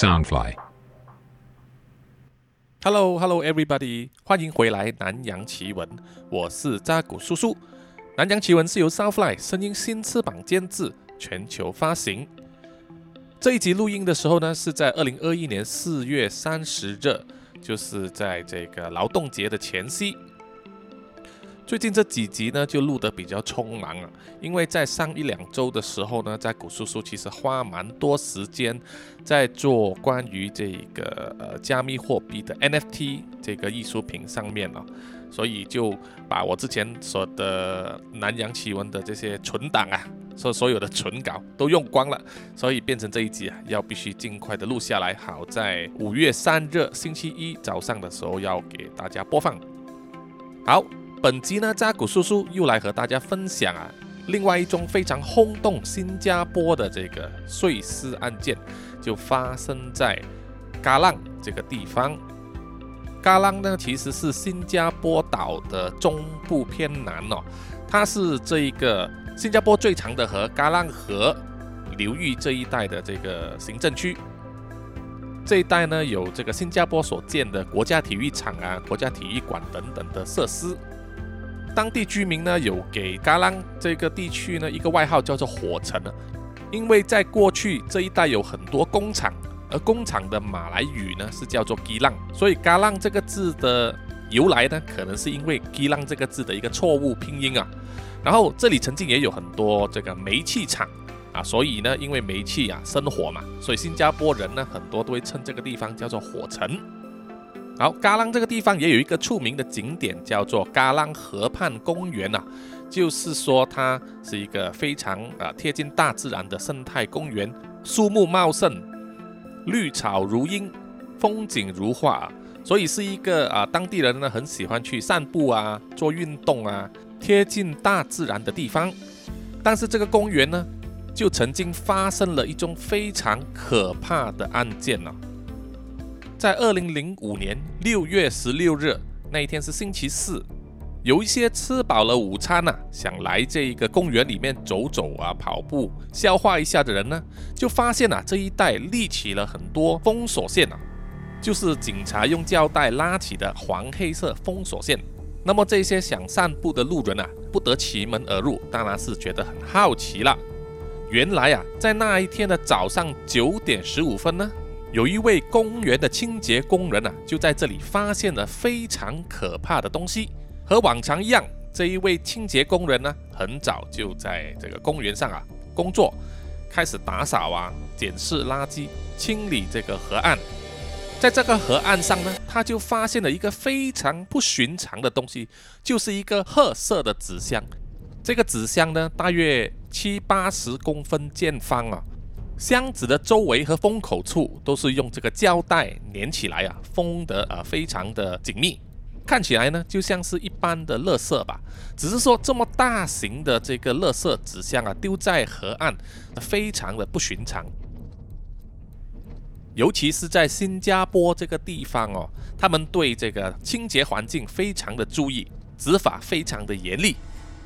Soundfly。Hello, Hello, everybody！欢迎回来《南洋奇闻》，我是扎古叔叔。《南洋奇闻》是由 Soundfly 声音新翅膀监制，全球发行。这一集录音的时候呢，是在二零二一年四月三十日，就是在这个劳动节的前夕。最近这几集呢，就录得比较匆忙啊，因为在上一两周的时候呢，在古叔叔其实花蛮多时间在做关于这个呃加密货币的 NFT 这个艺术品上面了、所以就把我之前所的南洋奇闻的这些存档啊，所所有的存稿都用光了，所以变成这一集啊，要必须尽快的录下来，好在五月三日星期一早上的时候要给大家播放。好。本集呢，扎古叔叔又来和大家分享啊，另外一宗非常轰动新加坡的这个碎尸案件，就发生在嘎浪这个地方。嘎浪呢，其实是新加坡岛的中部偏南哦，它是这一个新加坡最长的河——嘎浪河流域这一带的这个行政区。这一带呢，有这个新加坡所建的国家体育场啊、国家体育馆等等的设施。当地居民呢有给嘎浪这个地区呢一个外号叫做“火城”呢，因为在过去这一带有很多工厂，而工厂的马来语呢是叫做“基浪”，所以“嘎浪”这个字的由来呢，可能是因为“基浪”这个字的一个错误拼音啊。然后这里曾经也有很多这个煤气厂啊，所以呢，因为煤气啊生火嘛，所以新加坡人呢很多都会称这个地方叫做“火城”。好，嘎浪这个地方也有一个出名的景点，叫做嘎浪河畔公园啊，就是说它是一个非常啊贴近大自然的生态公园，树木茂盛，绿草如茵，风景如画，所以是一个啊当地人呢很喜欢去散步啊、做运动啊、贴近大自然的地方。但是这个公园呢，就曾经发生了一宗非常可怕的案件呢、在二零零五年六月十六日那一天是星期四，有一些吃饱了午餐呐、想来这一个公园里面走走啊、跑步、消化一下的人呢，就发现啊这一带立起了很多封锁线啊，就是警察用胶带拉起的黄黑色封锁线。那么这些想散步的路人啊，不得其门而入，当然是觉得很好奇了。原来啊，在那一天的早上九点十五分呢，有一位公园的清洁工人啊，就在这里发现了非常可怕的东西。和往常一样，这一位清洁工人呢，很早就在这个公园上啊工作，开始打扫啊、捡拾垃圾、清理这个河岸。在这个河岸上呢，他就发现了一个非常不寻常的东西，就是一个褐色的纸箱。这个纸箱呢，大约七八十公分见方啊。箱子的周围和封口处都是用这个胶带粘起来啊，封得啊非常的紧密，看起来呢就像是一般的垃圾吧，只是说这么大型的这个垃圾纸箱啊丢在河岸，非常的不寻常。尤其是在新加坡这个地方哦，他们对这个清洁环境非常的注意，执法非常的严厉。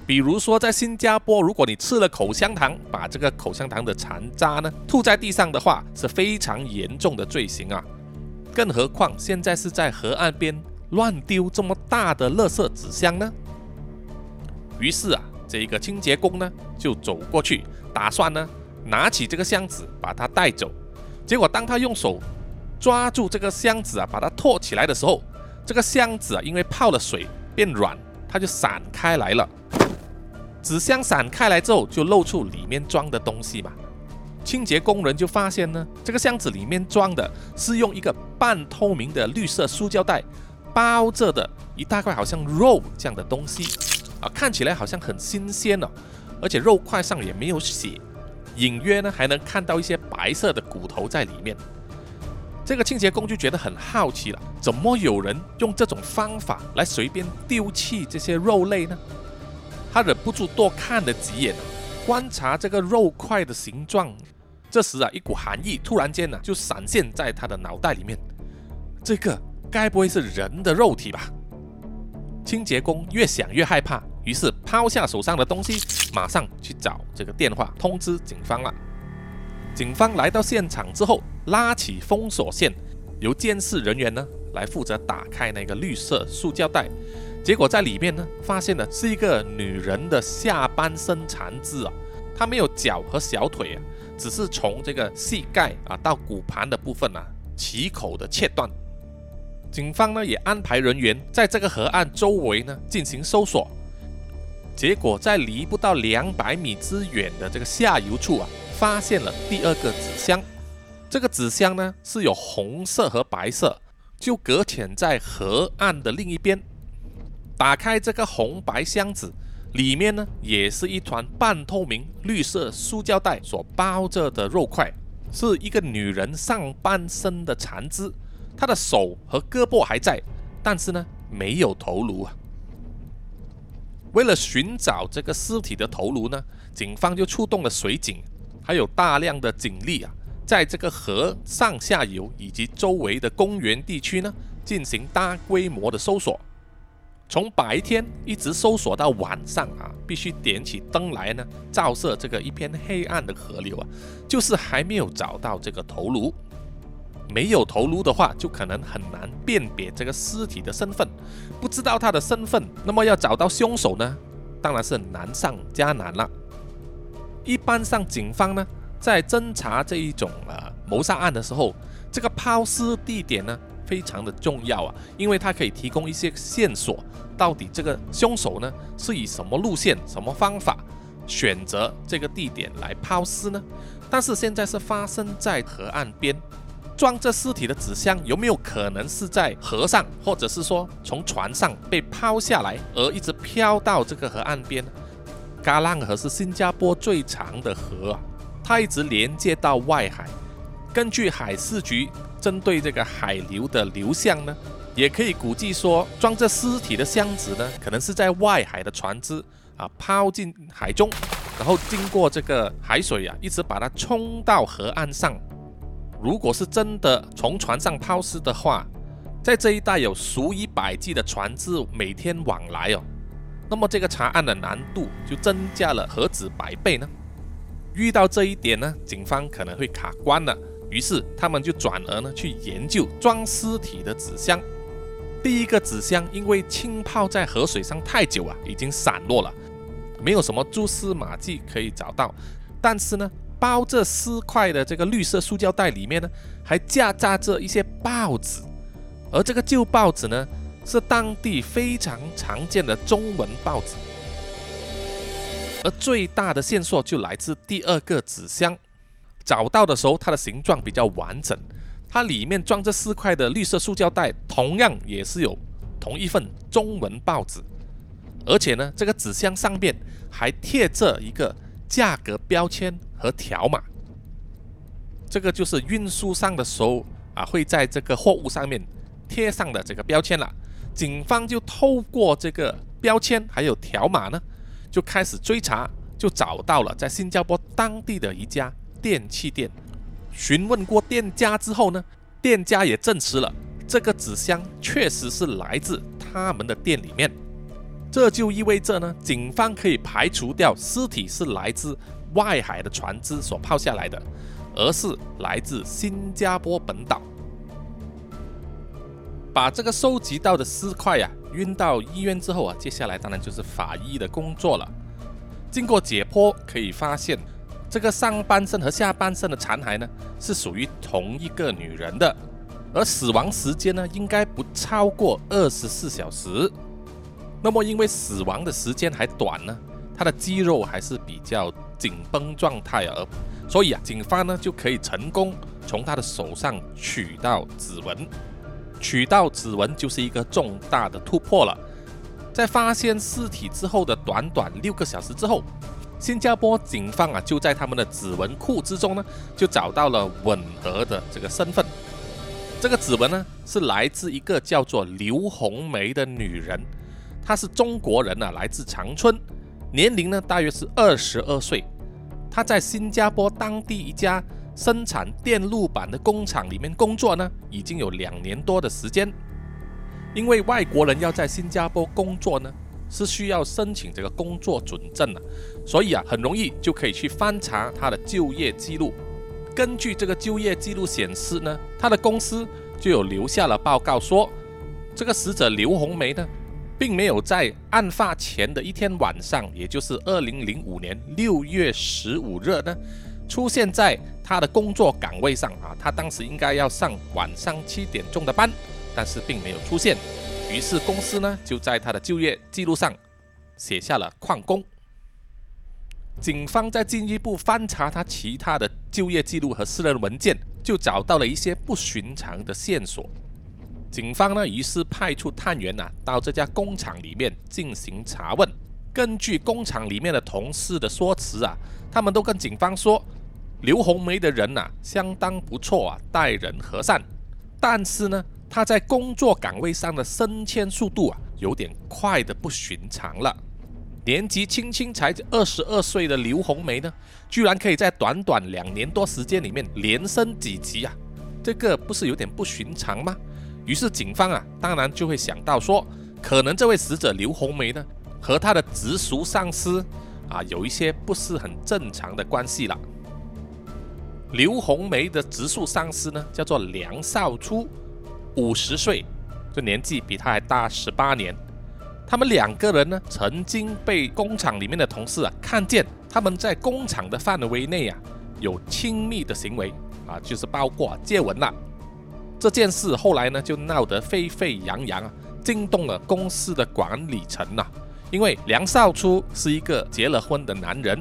比如说，在新加坡，如果你吃了口香糖，把这个口香糖的残渣呢吐在地上的话，是非常严重的罪行啊。更何况现在是在河岸边乱丢这么大的垃圾纸箱呢？于是啊，这个清洁工呢就走过去，打算呢拿起这个箱子把它带走。结果当他用手抓住这个箱子啊，把它托起来的时候，这个箱子啊因为泡了水变软，它就散开来了。纸箱散开来之后，就露出里面装的东西嘛。清洁工人就发现呢，这个箱子里面装的是用一个半透明的绿色塑胶袋包着的一大块好像肉这样的东西啊，看起来好像很新鲜哦，而且肉块上也没有血，隐约呢还能看到一些白色的骨头在里面。这个清洁工就觉得很好奇了，怎么有人用这种方法来随便丢弃这些肉类呢？他忍不住多看了几眼，观察这个肉块的形状。这时啊，一股寒意突然间呢、就闪现在他的脑袋里面。这个该不会是人的肉体吧？清洁工越想越害怕，于是抛下手上的东西，马上去找这个电话通知警方了。警方来到现场之后，拉起封锁线，由监视人员呢来负责打开那个绿色塑胶袋。结果在里面呢，发现的是一个女人的下半身残肢啊，她没有脚和小腿啊，只是从这个膝盖啊到骨盘的部分啊齐口的切断。警方呢也安排人员在这个河岸周围呢进行搜索，结果在离不到两百米之远的这个下游处啊，发现了第二个纸箱。这个纸箱呢是有红色和白色，就搁浅在河岸的另一边。打开这个红白箱子，里面呢也是一团半透明绿色塑胶袋所包着的肉块，是一个女人上半身的残肢，她的手和胳膊还在，但是呢没有头颅啊。为了寻找这个尸体的头颅呢，警方就出动了水警，还有大量的警力啊，在这个河上下游以及周围的公园地区呢进行大规模的搜索。从白天一直搜索到晚上啊，必须点起灯来呢，照射这个一片黑暗的河流啊，就是还没有找到这个头颅。没有头颅的话，就可能很难辨别这个尸体的身份，不知道他的身份，那么要找到凶手呢，当然是难上加难了。一般上，警方呢在侦查这一种呃谋杀案的时候，这个抛尸地点呢。非常的重要啊，因为它可以提供一些线索，到底这个凶手呢是以什么路线、什么方法选择这个地点来抛尸呢？但是现在是发生在河岸边，装着尸体的纸箱有没有可能是在河上，或者是说从船上被抛下来而一直飘到这个河岸边呢？嘎浪河是新加坡最长的河啊，它一直连接到外海。根据海事局。针对这个海流的流向呢，也可以估计说，装着尸体的箱子呢，可能是在外海的船只啊抛进海中，然后经过这个海水啊，一直把它冲到河岸上。如果是真的从船上抛尸的话，在这一带有数以百计的船只每天往来哦，那么这个查案的难度就增加了何止百倍呢？遇到这一点呢，警方可能会卡关了。于是他们就转而呢去研究装尸体的纸箱。第一个纸箱因为浸泡在河水上太久啊，已经散落了，没有什么蛛丝马迹可以找到。但是呢，包着尸块的这个绿色塑胶袋里面呢，还夹杂着一些报纸，而这个旧报纸呢，是当地非常常见的中文报纸。而最大的线索就来自第二个纸箱。找到的时候，它的形状比较完整，它里面装着四块的绿色塑胶袋，同样也是有同一份中文报纸，而且呢，这个纸箱上面还贴着一个价格标签和条码，这个就是运输上的时候啊，会在这个货物上面贴上的这个标签了。警方就透过这个标签还有条码呢，就开始追查，就找到了在新加坡当地的一家。电器店询问过店家之后呢，店家也证实了这个纸箱确实是来自他们的店里面。这就意味着呢，警方可以排除掉尸体是来自外海的船只所抛下来的，而是来自新加坡本岛。把这个收集到的尸块呀运到医院之后啊，接下来当然就是法医的工作了。经过解剖，可以发现。这个上半身和下半身的残骸呢，是属于同一个女人的，而死亡时间呢，应该不超过二十四小时。那么，因为死亡的时间还短呢，她的肌肉还是比较紧绷状态而，所以啊，警方呢就可以成功从她的手上取到指纹，取到指纹就是一个重大的突破了。在发现尸体之后的短短六个小时之后。新加坡警方啊，就在他们的指纹库之中呢，就找到了吻合的这个身份。这个指纹呢，是来自一个叫做刘红梅的女人，她是中国人啊，来自长春，年龄呢大约是二十二岁。她在新加坡当地一家生产电路板的工厂里面工作呢，已经有两年多的时间。因为外国人要在新加坡工作呢。是需要申请这个工作准证的，所以啊，很容易就可以去翻查他的就业记录。根据这个就业记录显示呢，他的公司就有留下了报告说，这个死者刘红梅呢，并没有在案发前的一天晚上，也就是二零零五年六月十五日呢，出现在他的工作岗位上啊。他当时应该要上晚上七点钟的班，但是并没有出现。于是公司呢就在他的就业记录上写下了旷工。警方在进一步翻查他其他的就业记录和私人文件，就找到了一些不寻常的线索。警方呢于是派出探员呐到这家工厂里面进行查问。根据工厂里面的同事的说辞啊，他们都跟警方说，刘红梅的人呐相当不错啊，待人和善，但是呢。他在工作岗位上的升迁速度啊，有点快的不寻常了。年纪轻轻才二十二岁的刘红梅呢，居然可以在短短两年多时间里面连升几级啊！这个不是有点不寻常吗？于是警方啊，当然就会想到说，可能这位死者刘红梅呢，和他的直属上司啊，有一些不是很正常的关系了。刘红梅的直属上司呢，叫做梁少初。五十岁，这年纪比他还大十八年。他们两个人呢，曾经被工厂里面的同事啊看见，他们在工厂的范围内啊有亲密的行为啊，就是包括接吻了。这件事后来呢就闹得沸沸扬扬啊，惊动了公司的管理层呐。因为梁少初是一个结了婚的男人，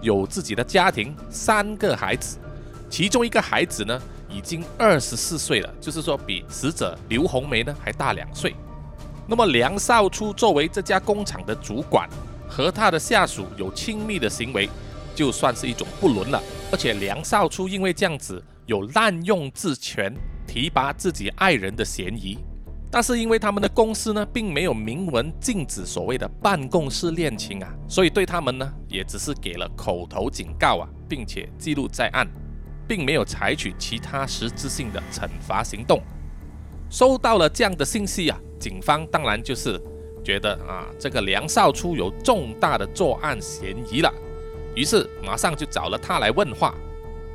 有自己的家庭，三个孩子，其中一个孩子呢。已经二十四岁了，就是说比死者刘红梅呢还大两岁。那么梁少初作为这家工厂的主管，和他的下属有亲密的行为，就算是一种不伦了。而且梁少初因为这样子有滥用职权提拔自己爱人的嫌疑，但是因为他们的公司呢并没有明文禁止所谓的办公室恋情啊，所以对他们呢也只是给了口头警告啊，并且记录在案。并没有采取其他实质性的惩罚行动。收到了这样的信息啊，警方当然就是觉得啊，这个梁少初有重大的作案嫌疑了，于是马上就找了他来问话。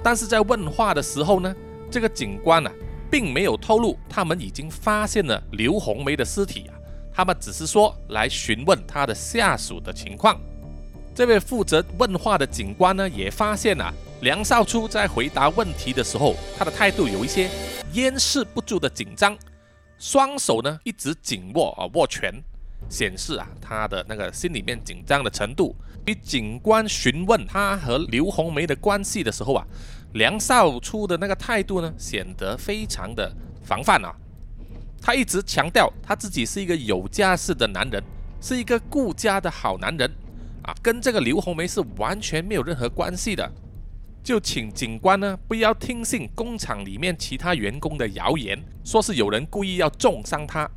但是在问话的时候呢，这个警官啊，并没有透露他们已经发现了刘红梅的尸体啊，他们只是说来询问他的下属的情况。这位负责问话的警官呢，也发现啊。梁少初在回答问题的时候，他的态度有一些掩饰不住的紧张，双手呢一直紧握啊握拳，显示啊他的那个心里面紧张的程度。比警官询问他和刘红梅的关系的时候啊，梁少初的那个态度呢显得非常的防范啊，他一直强调他自己是一个有家室的男人，是一个顾家的好男人啊，跟这个刘红梅是完全没有任何关系的。就请警官呢不要听信工厂里面其他员工的谣言，说是有人故意要重伤他。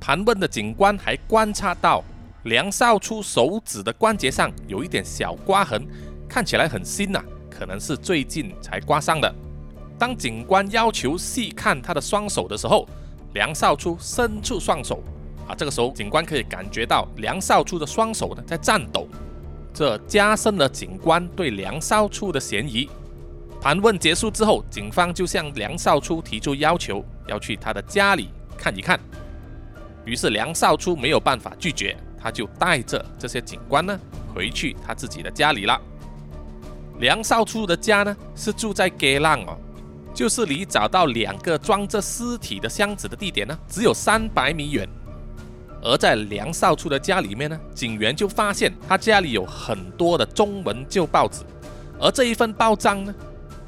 盘问的警官还观察到梁少初手指的关节上有一点小刮痕，看起来很新呐，可能是最近才刮伤的。当警官要求细看他的双手的时候，梁少初伸出双手，啊，这个时候警官可以感觉到梁少初的双手呢在颤抖。这加深了警官对梁少初的嫌疑。盘问结束之后，警方就向梁少初提出要求，要去他的家里看一看。于是梁少初没有办法拒绝，他就带着这些警官呢回去他自己的家里了。梁少初的家呢是住在 g 浪哦，就是离找到两个装着尸体的箱子的地点呢只有三百米远。而在梁少初的家里面呢，警员就发现他家里有很多的中文旧报纸，而这一份报章呢，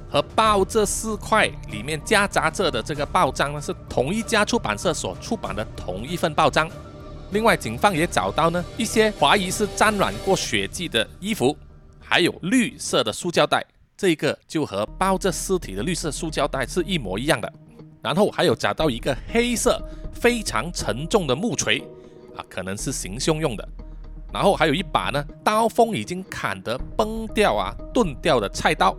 和报这四块里面夹杂着的这个报章呢，是同一家出版社所出版的同一份报章。另外，警方也找到呢一些怀疑是沾染过血迹的衣服，还有绿色的塑胶袋，这个就和包着尸体的绿色塑胶袋是一模一样的。然后还有找到一个黑色非常沉重的木锤。啊，可能是行凶用的，然后还有一把呢，刀锋已经砍得崩掉啊、钝掉的菜刀。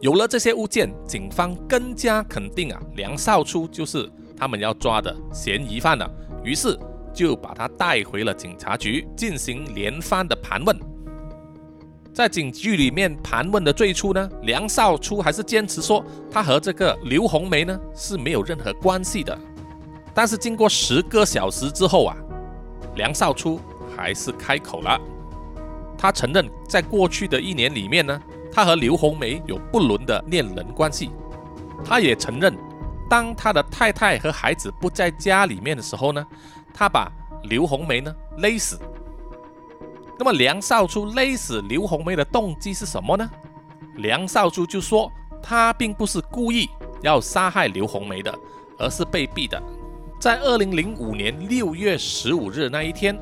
有了这些物件，警方更加肯定啊，梁少初就是他们要抓的嫌疑犯了。于是就把他带回了警察局进行连番的盘问。在警局里面盘问的最初呢，梁少初还是坚持说他和这个刘红梅呢是没有任何关系的。但是经过十个小时之后啊，梁少初还是开口了，他承认在过去的一年里面呢，他和刘红梅有不伦的恋人关系。他也承认，当他的太太和孩子不在家里面的时候呢，他把刘红梅呢勒死。那么梁少初勒死刘红梅的动机是什么呢？梁少初就说他并不是故意要杀害刘红梅的，而是被逼的。在二零零五年六月十五日那一天，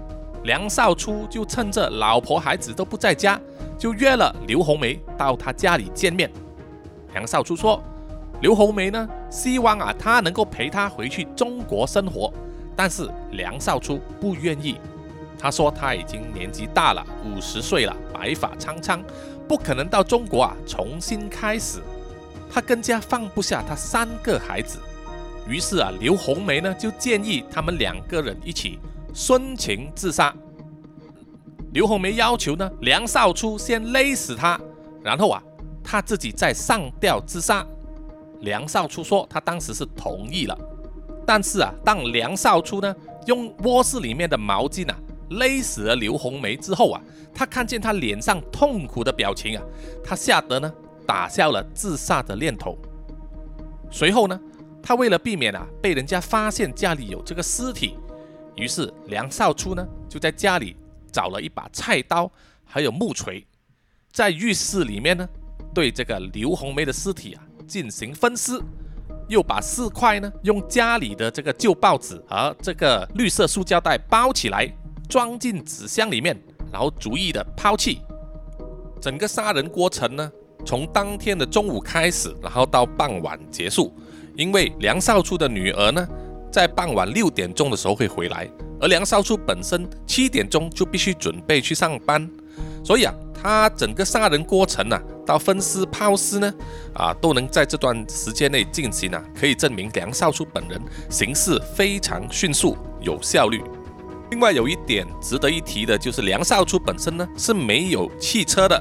梁少初就趁着老婆孩子都不在家，就约了刘红梅到他家里见面。梁少初说，刘红梅呢希望啊他能够陪他回去中国生活，但是梁少初不愿意。他说他已经年纪大了，五十岁了，白发苍苍，不可能到中国啊重新开始。他更加放不下他三个孩子，于是啊，刘红梅呢就建议他们两个人一起殉情自杀。刘红梅要求呢，梁少初先勒死他，然后啊，他自己再上吊自杀。梁少初说他当时是同意了，但是啊，当梁少初呢用卧室里面的毛巾啊。勒死了刘红梅之后啊，他看见她脸上痛苦的表情啊，他吓得呢打消了自杀的念头。随后呢，他为了避免啊被人家发现家里有这个尸体，于是梁少初呢就在家里找了一把菜刀，还有木锤，在浴室里面呢对这个刘红梅的尸体啊进行分尸，又把四块呢用家里的这个旧报纸和这个绿色塑胶袋包起来。装进纸箱里面，然后逐一的抛弃。整个杀人过程呢，从当天的中午开始，然后到傍晚结束。因为梁少初的女儿呢，在傍晚六点钟的时候会回来，而梁少初本身七点钟就必须准备去上班，所以啊，他整个杀人过程呢，到分尸抛尸呢，啊，都能在这段时间内进行啊，可以证明梁少初本人行事非常迅速、有效率。另外有一点值得一提的，就是梁少初本身呢是没有汽车的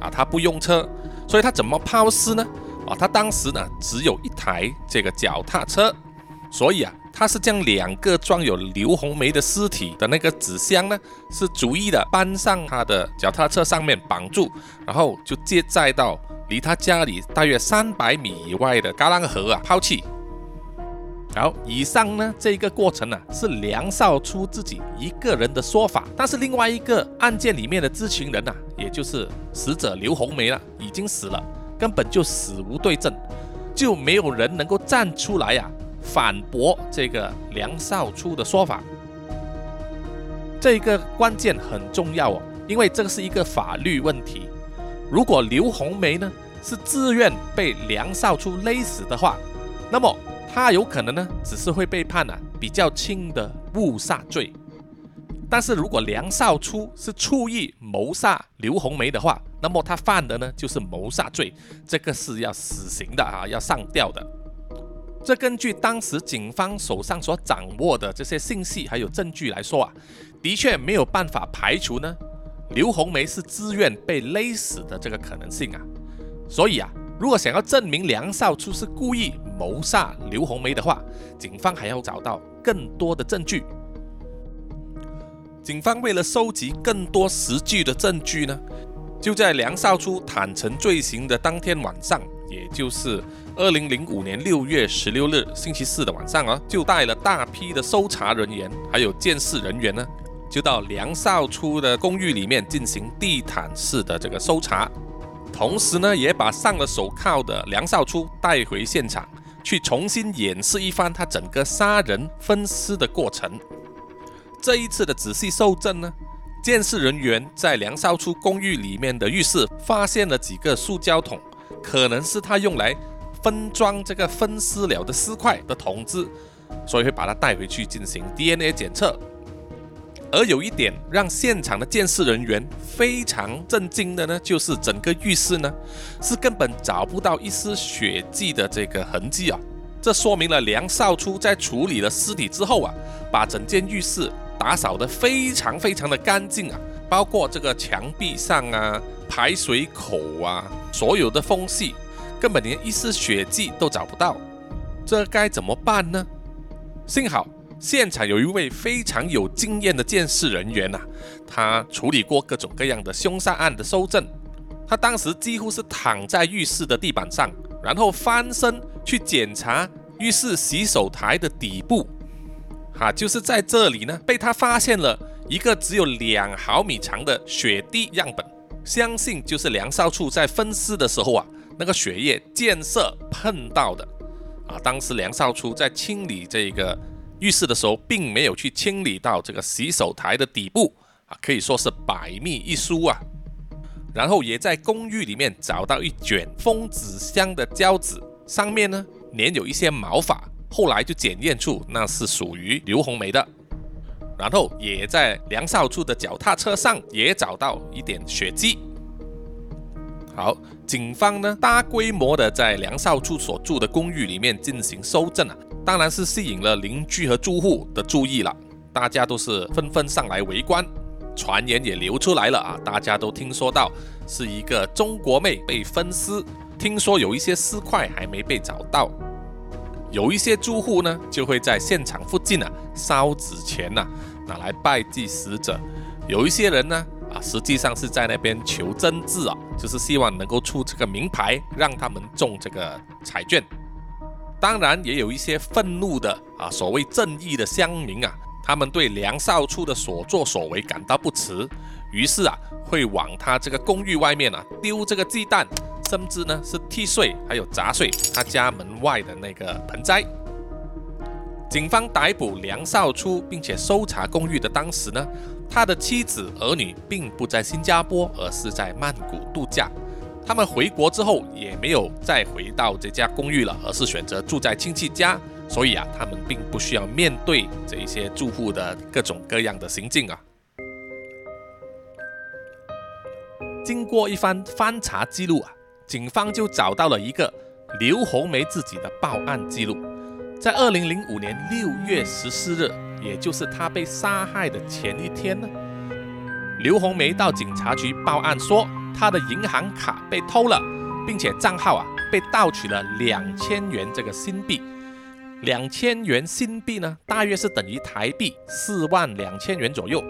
啊，他不用车，所以他怎么抛尸呢？啊，他当时呢只有一台这个脚踏车，所以啊，他是将两个装有刘红梅的尸体的那个纸箱呢，是逐一的搬上他的脚踏车上面绑住，然后就接载到离他家里大约三百米以外的嘎啷河啊抛弃。好，以上呢这个过程呢是梁少初自己一个人的说法，但是另外一个案件里面的知情人呐，也就是死者刘红梅了，已经死了，根本就死无对证，就没有人能够站出来呀反驳这个梁少初的说法。这个关键很重要哦，因为这个是一个法律问题。如果刘红梅呢是自愿被梁少初勒死的话，那么。他有可能呢，只是会被判了比较轻的误杀罪，但是如果梁少初是蓄意谋杀刘红梅的话，那么他犯的呢就是谋杀罪，这个是要死刑的啊，要上吊的。这根据当时警方手上所掌握的这些信息还有证据来说啊，的确没有办法排除呢刘红梅是自愿被勒死的这个可能性啊，所以啊。如果想要证明梁少初是故意谋杀刘红梅的话，警方还要找到更多的证据。警方为了收集更多实际的证据呢，就在梁少初坦诚罪行的当天晚上，也就是二零零五年六月十六日星期四的晚上啊，就带了大批的搜查人员还有监视人员呢，就到梁少初的公寓里面进行地毯式的这个搜查。同时呢，也把上了手铐的梁少初带回现场，去重新演示一番他整个杀人分尸的过程。这一次的仔细搜证呢，监视人员在梁少初公寓里面的浴室发现了几个塑胶桶，可能是他用来分装这个分尸了的尸块的桶子，所以会把它带回去进行 DNA 检测。而有一点让现场的监视人员非常震惊的呢，就是整个浴室呢是根本找不到一丝血迹的这个痕迹啊！这说明了梁少初在处理了尸体之后啊，把整间浴室打扫得非常非常的干净啊，包括这个墙壁上啊、排水口啊，所有的缝隙，根本连一丝血迹都找不到，这该怎么办呢？幸好现场有一位非常有经验的监视人员呐，他处理过各种各样的凶杀案的搜证，他当时几乎是躺在浴室的地板上，然后翻身去检查浴室洗手台的底部，哈，就是在这里呢，被他发现了一个只有两毫米长的血滴样本。相信就是梁少处在分尸的时候啊，那个血液溅射碰到的啊。当时梁少初在清理这个浴室的时候，并没有去清理到这个洗手台的底部啊，可以说是百密一疏啊。然后也在公寓里面找到一卷封纸箱的胶纸，上面呢粘有一些毛发，后来就检验出那是属于刘红梅的。然后也在梁少处的脚踏车上也找到一点血迹。好，警方呢大规模的在梁少处所住的公寓里面进行搜证啊，当然是吸引了邻居和住户的注意了，大家都是纷纷上来围观，传言也流出来了啊，大家都听说到是一个中国妹被分尸，听说有一些尸块还没被找到。有一些住户呢，就会在现场附近啊烧纸钱呐，拿来拜祭死者。有一些人呢，啊，实际上是在那边求真字啊，就是希望能够出这个名牌，让他们中这个彩券。当然，也有一些愤怒的啊，所谓正义的乡民啊，他们对梁少初的所作所为感到不耻，于是啊，会往他这个公寓外面啊丢这个鸡蛋。甚至呢是踢碎，还有砸碎他家门外的那个盆栽。警方逮捕梁少初，并且搜查公寓的当时呢，他的妻子儿女并不在新加坡，而是在曼谷度假。他们回国之后也没有再回到这家公寓了，而是选择住在亲戚家。所以啊，他们并不需要面对这些住户的各种各样的行径啊。经过一番翻查记录啊。警方就找到了一个刘红梅自己的报案记录，在二零零五年六月十四日，也就是她被杀害的前一天呢，刘红梅到警察局报案说，她的银行卡被偷了，并且账号啊被盗取了两千元这个新币，两千元新币呢，大约是等于台币四万两千元左右。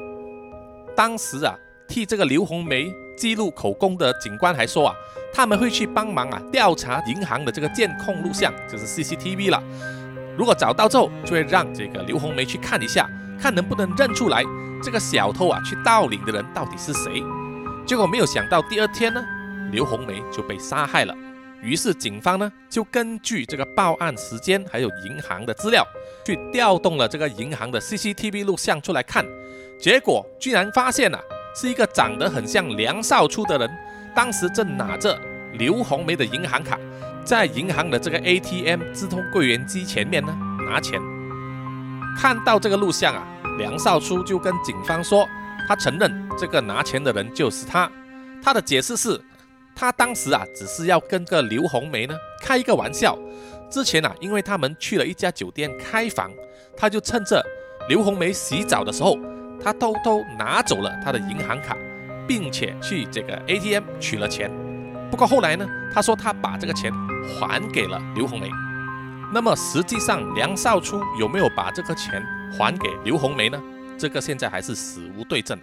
当时啊，替这个刘红梅记录口供的警官还说啊。他们会去帮忙啊，调查银行的这个监控录像，就是 CCTV 了。如果找到之后，就会让这个刘红梅去看一下，看能不能认出来这个小偷啊去盗领的人到底是谁。结果没有想到，第二天呢，刘红梅就被杀害了。于是警方呢就根据这个报案时间还有银行的资料，去调动了这个银行的 CCTV 录像出来看，结果居然发现啊，是一个长得很像梁少初的人。当时正拿着刘红梅的银行卡，在银行的这个 ATM 自动柜员机前面呢拿钱。看到这个录像啊，梁少初就跟警方说，他承认这个拿钱的人就是他。他的解释是，他当时啊只是要跟个刘红梅呢开一个玩笑。之前啊，因为他们去了一家酒店开房，他就趁着刘红梅洗澡的时候，他偷偷拿走了他的银行卡。并且去这个 ATM 取了钱，不过后来呢，他说他把这个钱还给了刘红梅。那么实际上梁少初有没有把这个钱还给刘红梅呢？这个现在还是死无对证。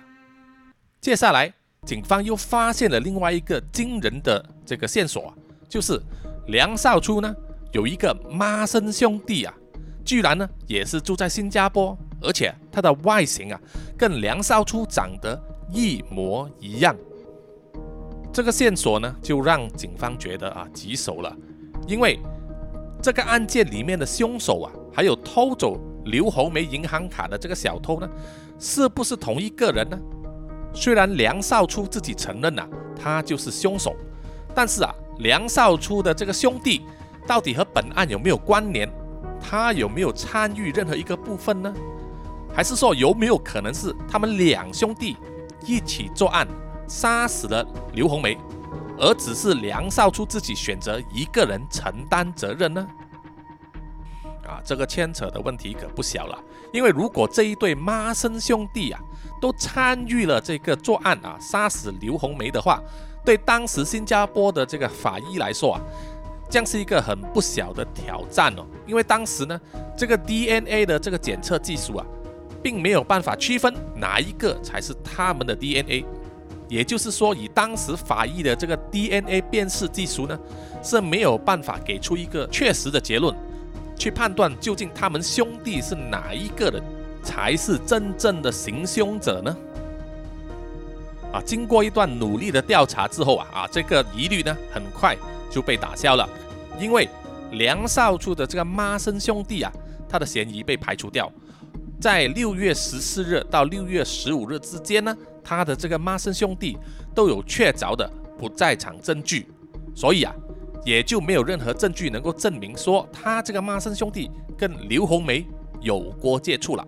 接下来，警方又发现了另外一个惊人的这个线索，就是梁少初呢有一个孖生兄弟啊，居然呢也是住在新加坡，而且他的外形啊跟梁少初长得。一模一样，这个线索呢，就让警方觉得啊棘手了，因为这个案件里面的凶手啊，还有偷走刘红梅银行卡的这个小偷呢，是不是同一个人呢？虽然梁少初自己承认了他就是凶手，但是啊，梁少初的这个兄弟到底和本案有没有关联？他有没有参与任何一个部分呢？还是说有没有可能是他们两兄弟？一起作案，杀死了刘红梅，而只是梁少初自己选择一个人承担责任呢？啊，这个牵扯的问题可不小了。因为如果这一对孖生兄弟啊都参与了这个作案啊，杀死刘红梅的话，对当时新加坡的这个法医来说啊，将是一个很不小的挑战哦。因为当时呢，这个 DNA 的这个检测技术啊，并没有办法区分哪一个才是他们的 DNA。也就是说，以当时法医的这个 DNA 辨识技术呢，是没有办法给出一个确实的结论，去判断究竟他们兄弟是哪一个人才是真正的行凶者呢？啊，经过一段努力的调查之后啊，啊，这个疑虑呢，很快就被打消了，因为梁少初的这个孖生兄弟啊，他的嫌疑被排除掉，在六月十四日到六月十五日之间呢。他的这个孖生兄弟都有确凿的不在场证据，所以啊，也就没有任何证据能够证明说他这个孖生兄弟跟刘红梅有过接触了。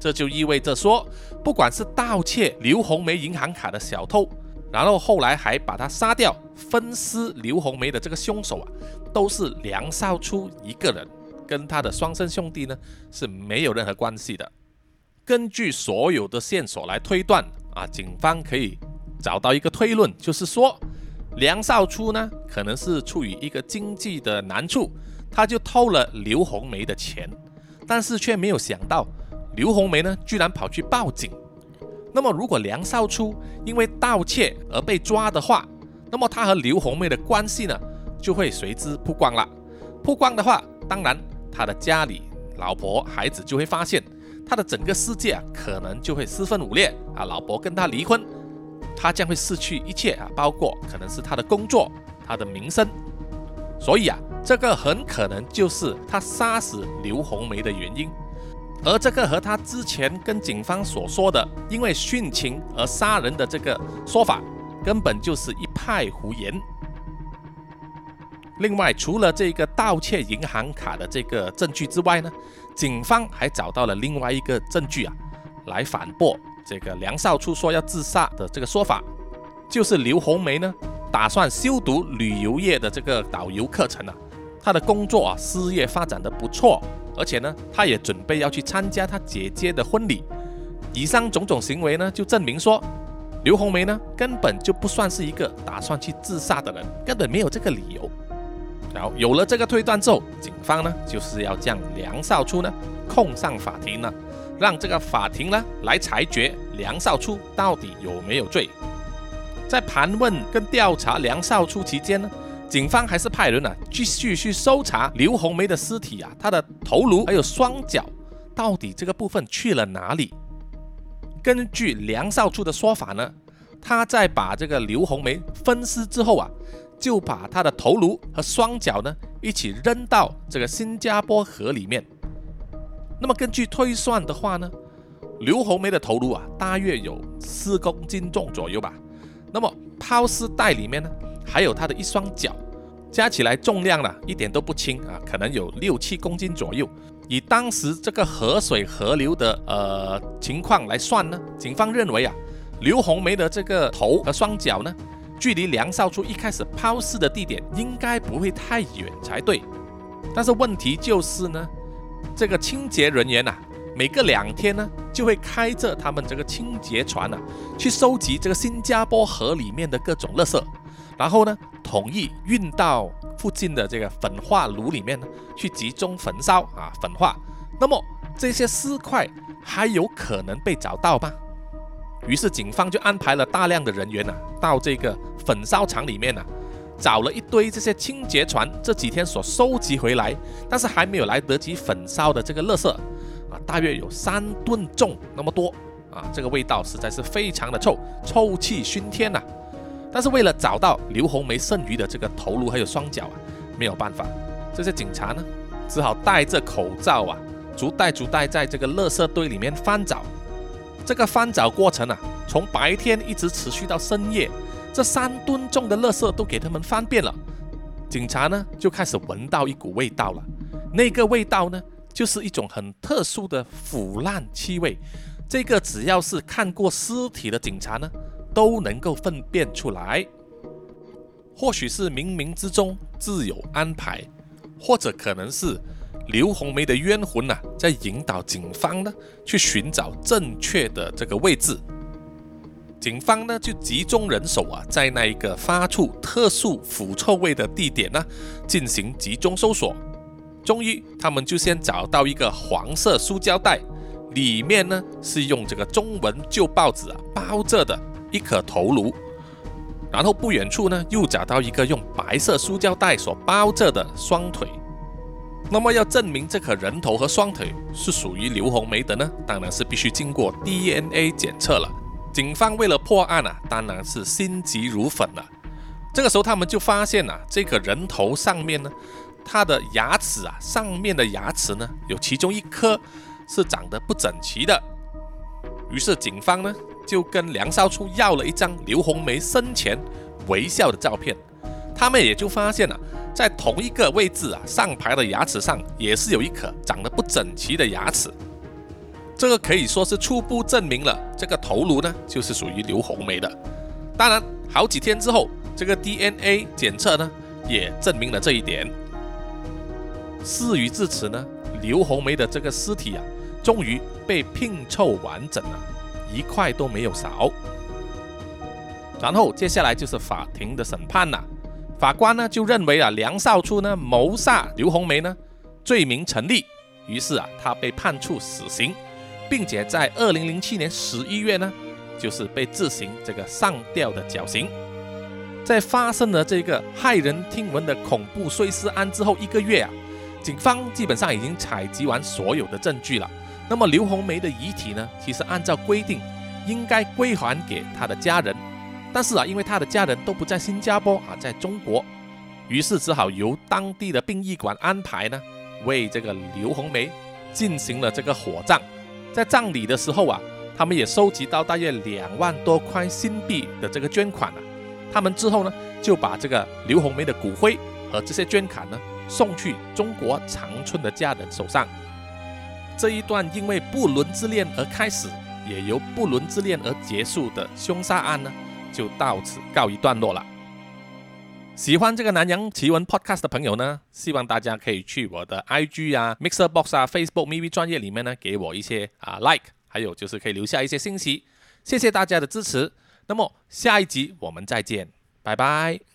这就意味着说，不管是盗窃刘红梅银行卡的小偷，然后后来还把他杀掉、分尸刘红梅的这个凶手啊，都是梁少初一个人，跟他的双生兄弟呢是没有任何关系的。根据所有的线索来推断啊，警方可以找到一个推论，就是说梁少初呢可能是处于一个经济的难处，他就偷了刘红梅的钱，但是却没有想到刘红梅呢居然跑去报警。那么如果梁少初因为盗窃而被抓的话，那么他和刘红梅的关系呢就会随之曝光了。曝光的话，当然他的家里、老婆、孩子就会发现。他的整个世界啊，可能就会四分五裂啊！老婆跟他离婚，他将会失去一切啊，包括可能是他的工作、他的名声。所以啊，这个很可能就是他杀死刘红梅的原因。而这个和他之前跟警方所说的因为殉情而杀人的这个说法，根本就是一派胡言。另外，除了这个盗窃银行卡的这个证据之外呢，警方还找到了另外一个证据啊，来反驳这个梁少初说要自杀的这个说法，就是刘红梅呢打算修读旅游业的这个导游课程啊，她的工作啊事业发展的不错，而且呢，她也准备要去参加她姐姐的婚礼。以上种种行为呢，就证明说，刘红梅呢根本就不算是一个打算去自杀的人，根本没有这个理由。然后有了这个推断之后，警方呢就是要将梁少初呢控上法庭呢，让这个法庭呢来裁决梁少初到底有没有罪。在盘问跟调查梁少初期间呢，警方还是派人呢继续去搜查刘红梅的尸体啊，她的头颅还有双脚到底这个部分去了哪里？根据梁少初的说法呢，他在把这个刘红梅分尸之后啊。就把他的头颅和双脚呢一起扔到这个新加坡河里面。那么根据推算的话呢，刘红梅的头颅啊大约有四公斤重左右吧。那么抛尸袋里面呢还有他的一双脚，加起来重量呢一点都不轻啊，可能有六七公斤左右。以当时这个河水河流的呃情况来算呢，警方认为啊，刘红梅的这个头和双脚呢。距离梁少初一开始抛尸的地点应该不会太远才对，但是问题就是呢，这个清洁人员呐，每隔两天呢就会开着他们这个清洁船啊，去收集这个新加坡河里面的各种垃圾，然后呢统一运到附近的这个焚化炉里面呢去集中焚烧啊焚化。那么这些尸块还有可能被找到吗？于是警方就安排了大量的人员呐，到这个焚烧厂里面呐，找了一堆这些清洁船这几天所收集回来，但是还没有来得及焚烧的这个垃圾啊，大约有三吨重那么多啊，这个味道实在是非常的臭，臭气熏天呐。但是为了找到刘红梅剩余的这个头颅还有双脚啊，没有办法，这些警察呢，只好戴着口罩啊，逐袋逐袋在这个垃圾堆里面翻找。这个翻找过程啊，从白天一直持续到深夜，这三吨重的垃圾都给他们翻遍了。警察呢就开始闻到一股味道了，那个味道呢就是一种很特殊的腐烂气味。这个只要是看过尸体的警察呢，都能够分辨出来。或许是冥冥之中自有安排，或者可能是。刘红梅的冤魂呐，在引导警方呢去寻找正确的这个位置。警方呢就集中人手啊，在那一个发出特殊腐臭味的地点呢进行集中搜索。终于，他们就先找到一个黄色塑胶袋，里面呢是用这个中文旧报纸啊包着的一颗头颅。然后不远处呢又找到一个用白色塑胶袋所包着的双腿。那么要证明这颗人头和双腿是属于刘红梅的呢，当然是必须经过 DNA 检测了。警方为了破案啊，当然是心急如焚了。这个时候他们就发现啊，这个人头上面呢。他的牙齿啊，上面的牙齿呢，有其中一颗是长得不整齐的。于是警方呢，就跟梁少初要了一张刘红梅生前微笑的照片。他们也就发现了，在同一个位置啊，上排的牙齿上也是有一颗长得不整齐的牙齿。这个可以说是初步证明了这个头颅呢，就是属于刘红梅的。当然，好几天之后，这个 DNA 检测呢，也证明了这一点。事已至此呢，刘红梅的这个尸体啊，终于被拼凑完整了，一块都没有少。然后接下来就是法庭的审判了，法官呢就认为啊，梁少初呢谋杀刘红梅呢罪名成立，于是啊他被判处死刑，并且在二零零七年十一月呢，就是被执行这个上吊的绞刑。在发生了这个骇人听闻的恐怖碎尸案之后一个月啊。警方基本上已经采集完所有的证据了。那么刘红梅的遗体呢？其实按照规定应该归还给她的家人，但是啊，因为他的家人都不在新加坡啊，在中国，于是只好由当地的殡仪馆安排呢，为这个刘红梅进行了这个火葬。在葬礼的时候啊，他们也收集到大约两万多块新币的这个捐款啊。他们之后呢，就把这个刘红梅的骨灰和这些捐款呢。送去中国长春的家人手上，这一段因为不伦之恋而开始，也由不伦之恋而结束的凶杀案呢，就到此告一段落了。喜欢这个南洋奇闻 Podcast 的朋友呢，希望大家可以去我的 IG 啊、Mixer Box 啊、Facebook m i v 专业里面呢，给我一些啊 Like，还有就是可以留下一些信息，谢谢大家的支持。那么下一集我们再见，拜拜。